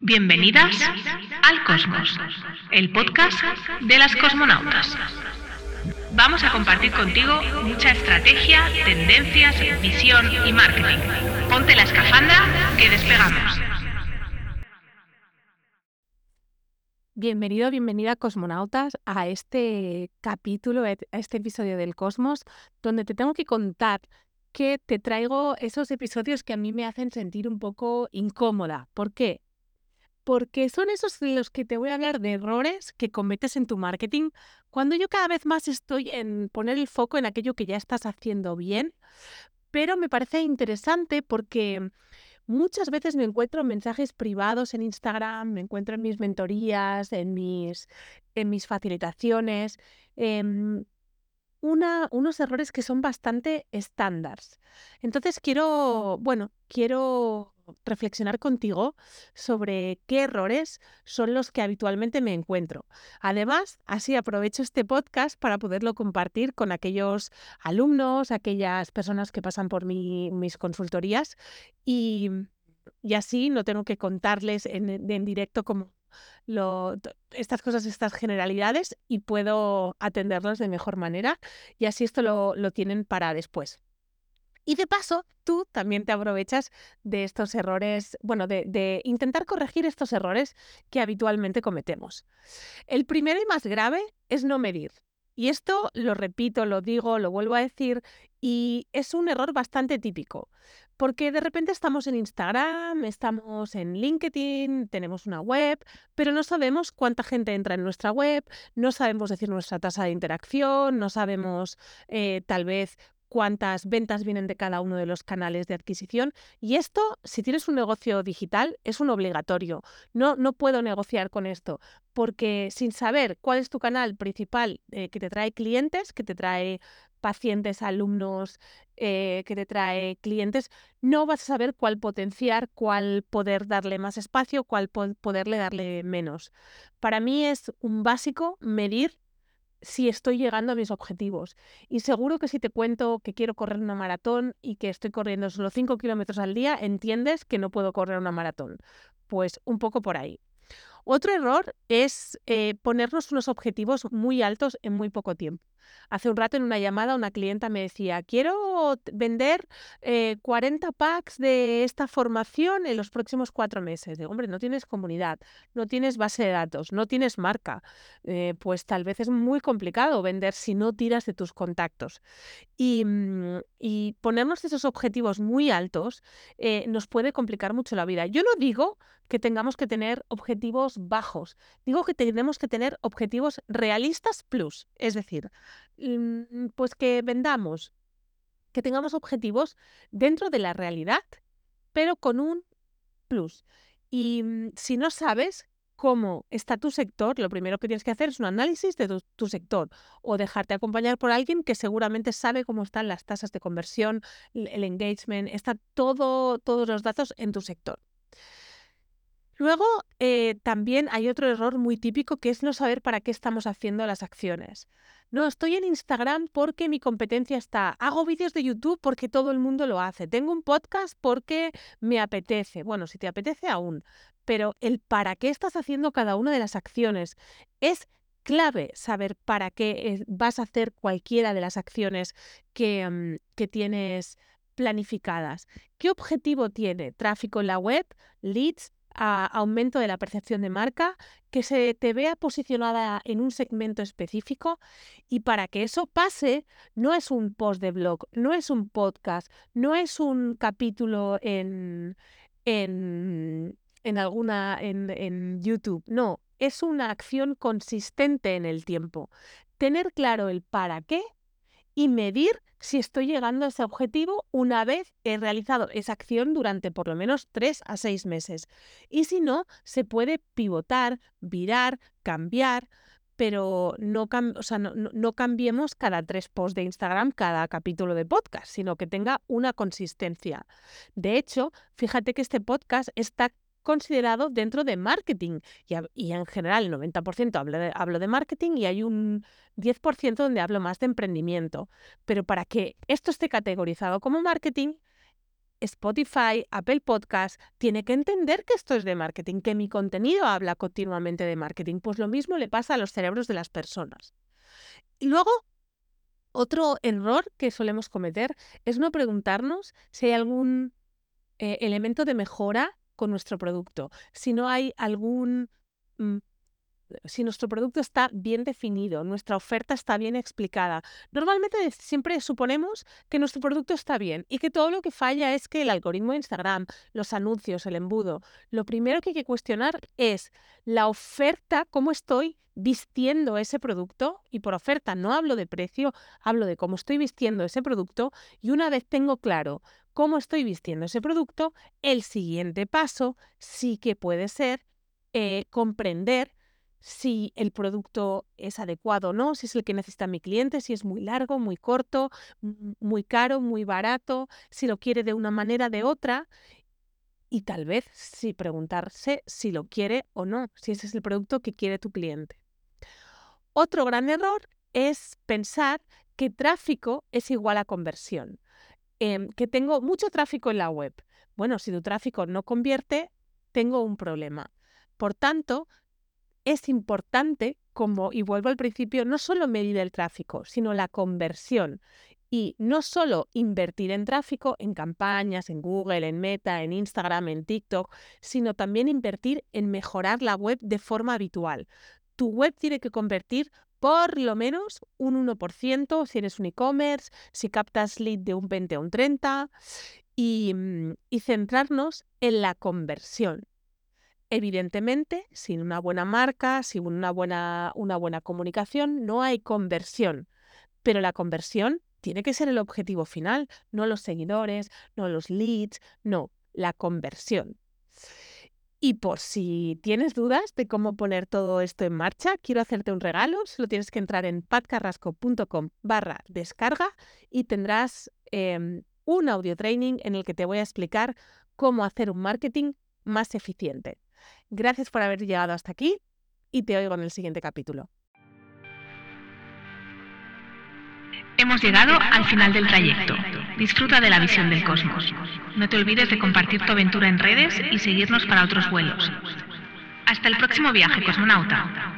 Bienvenidas al Cosmos, el podcast de las cosmonautas. Vamos a compartir contigo mucha estrategia, tendencias, visión y marketing. Ponte la escafandra que despegamos. Bienvenido, bienvenida cosmonautas a este capítulo, a este episodio del Cosmos, donde te tengo que contar que te traigo esos episodios que a mí me hacen sentir un poco incómoda. ¿Por qué? Porque son esos los que te voy a hablar de errores que cometes en tu marketing cuando yo cada vez más estoy en poner el foco en aquello que ya estás haciendo bien, pero me parece interesante porque muchas veces me encuentro mensajes privados en Instagram, me encuentro en mis mentorías, en mis, en mis facilitaciones, em, una, unos errores que son bastante estándares. Entonces quiero, bueno, quiero reflexionar contigo sobre qué errores son los que habitualmente me encuentro. Además, así aprovecho este podcast para poderlo compartir con aquellos alumnos, aquellas personas que pasan por mis consultorías y, así no tengo que contarles en, directo como estas cosas, estas generalidades y puedo atenderlos de mejor manera y así esto lo, lo tienen para después. Y de paso, tú también te aprovechas de estos errores, bueno, de, intentar corregir estos errores que habitualmente cometemos. El primero y más grave es no medir. Y esto lo repito, lo digo, lo vuelvo a decir, y es un error bastante típico, porque de repente estamos en Instagram, estamos en LinkedIn, tenemos una web, pero no sabemos cuánta gente entra en nuestra web, no sabemos decir nuestra tasa de interacción, no sabemos eh, tal vez cuántas ventas vienen de cada uno de los canales de adquisición. Y esto, si tienes un negocio digital, es un obligatorio. No, no puedo negociar con esto, porque sin saber cuál es tu canal principal eh, que te trae clientes, que te trae pacientes, alumnos, eh, que te trae clientes, no vas a saber cuál potenciar, cuál poder darle más espacio, cuál poderle darle menos. Para mí es un básico medir si estoy llegando a mis objetivos. Y seguro que si te cuento que quiero correr una maratón y que estoy corriendo solo 5 kilómetros al día, entiendes que no puedo correr una maratón. Pues un poco por ahí. Otro error es eh, ponernos unos objetivos muy altos en muy poco tiempo. Hace un rato en una llamada una clienta me decía, quiero vender 40 eh, packs de esta formación en los próximos cuatro meses. Digo, hombre, no tienes comunidad, no tienes base de datos, no tienes marca. Eh, pues tal vez es muy complicado vender si no tiras de tus contactos. Y, mm, ponernos esos objetivos muy altos eh, nos puede complicar mucho la vida. Yo no digo que tengamos que tener objetivos bajos, digo que tenemos que tener objetivos realistas plus. Es decir, Mm, pues que vendamos, que tengamos objetivos dentro de la realidad, pero con un plus. Y mm, si no sabes cómo está tu sector, lo primero que tienes que hacer es un análisis de tu, sector o dejarte acompañar por alguien que seguramente sabe cómo están las tasas de conversión, el engagement, está todo, todos los datos en tu sector. Luego, eh, también hay otro error muy típico que es no saber para qué estamos haciendo las acciones. No, estoy en Instagram porque mi competencia está. Hago vídeos de YouTube porque todo el mundo lo hace. Tengo un podcast porque me apetece. Bueno, si te apetece aún. Pero el para qué estás haciendo cada una de las acciones es clave saber para qué vas a hacer cualquiera de las acciones que, mm, que tienes planificadas. ¿Qué objetivo tiene? Tráfico en la web, leads, aumento de la percepción de marca, que se te vea posicionada en un segmento específico y para que eso pase no es un post de blog, no es un podcast, no es un capítulo en, en, en alguna en, en YouTube, no, es una acción consistente en el tiempo. Tener claro el para qué y medir si estoy llegando a ese objetivo una vez he realizado esa acción durante por lo menos tres a seis meses. Y si no, se puede pivotar, virar, cambiar, pero no, no, cambiemos cada tres posts de Instagram, cada capítulo de podcast, sino que tenga una consistencia. De hecho, fíjate que este podcast está considerado dentro de marketing. Y, en general el 90% hablo de, hablo de marketing y hay un 10% donde hablo más de emprendimiento. Pero para que esto esté categorizado como marketing, Spotify, Apple Podcast, tiene que entender que esto es de marketing, que mi contenido habla continuamente de marketing. Pues lo mismo le pasa a los cerebros de las personas. Y luego, otro error que solemos cometer es no preguntarnos si hay algún eh, elemento de mejora con nuestro producto, si no hay algún mm, si nuestro producto está bien definido, nuestra oferta está bien explicada. Normalmente siempre suponemos que nuestro producto está bien y que todo lo que falla es que el algoritmo de Instagram, los anuncios, el embudo. Lo primero que hay que cuestionar es la oferta, cómo estoy vistiendo ese producto y por oferta no hablo de precio, hablo de cómo estoy vistiendo ese producto y una vez tengo claro cómo estoy vistiendo ese producto, el siguiente paso sí que puede ser eh, comprender si el producto es adecuado o no, si es el que necesita mi cliente, si es muy largo, muy corto, muy caro, muy barato, si lo quiere de una manera, de otra. Y tal vez si preguntarse si lo quiere o no, si ese es el producto que quiere tu cliente. Otro gran error es pensar que tráfico es igual a conversión, em, que tengo mucho tráfico en la web. Bueno, si tu tráfico no convierte, tengo un problema. Por tanto, es importante, como, y vuelvo al principio, no solo medir el tráfico, sino la conversión. Y no solo invertir en tráfico, en campañas, en Google, en Meta, en Instagram, en TikTok, sino también invertir en mejorar la web de forma habitual. Tu web tiene que convertir por lo menos un 1% si eres un e-commerce, si captas lead de un 20 a un 30 y, mm, y centrarnos en la conversión. Evidentemente, sin una buena marca, sin una buena, una buena comunicación, no hay conversión. Pero la conversión tiene que ser el objetivo final, no los seguidores, no los leads, no, la conversión. Y por si tienes dudas de cómo poner todo esto en marcha, quiero hacerte un regalo. Solo tienes que entrar en patcarrasco.com barra descarga y tendrás em, un audio training en el que te voy a explicar cómo hacer un marketing más eficiente. Gracias por haber llegado hasta aquí y te oigo en el siguiente capítulo. Hemos llegado al final del trayecto. Disfruta de la visión del cosmos. No te olvides de compartir tu aventura en redes y seguirnos para otros vuelos. Hasta el próximo viaje, cosmonauta.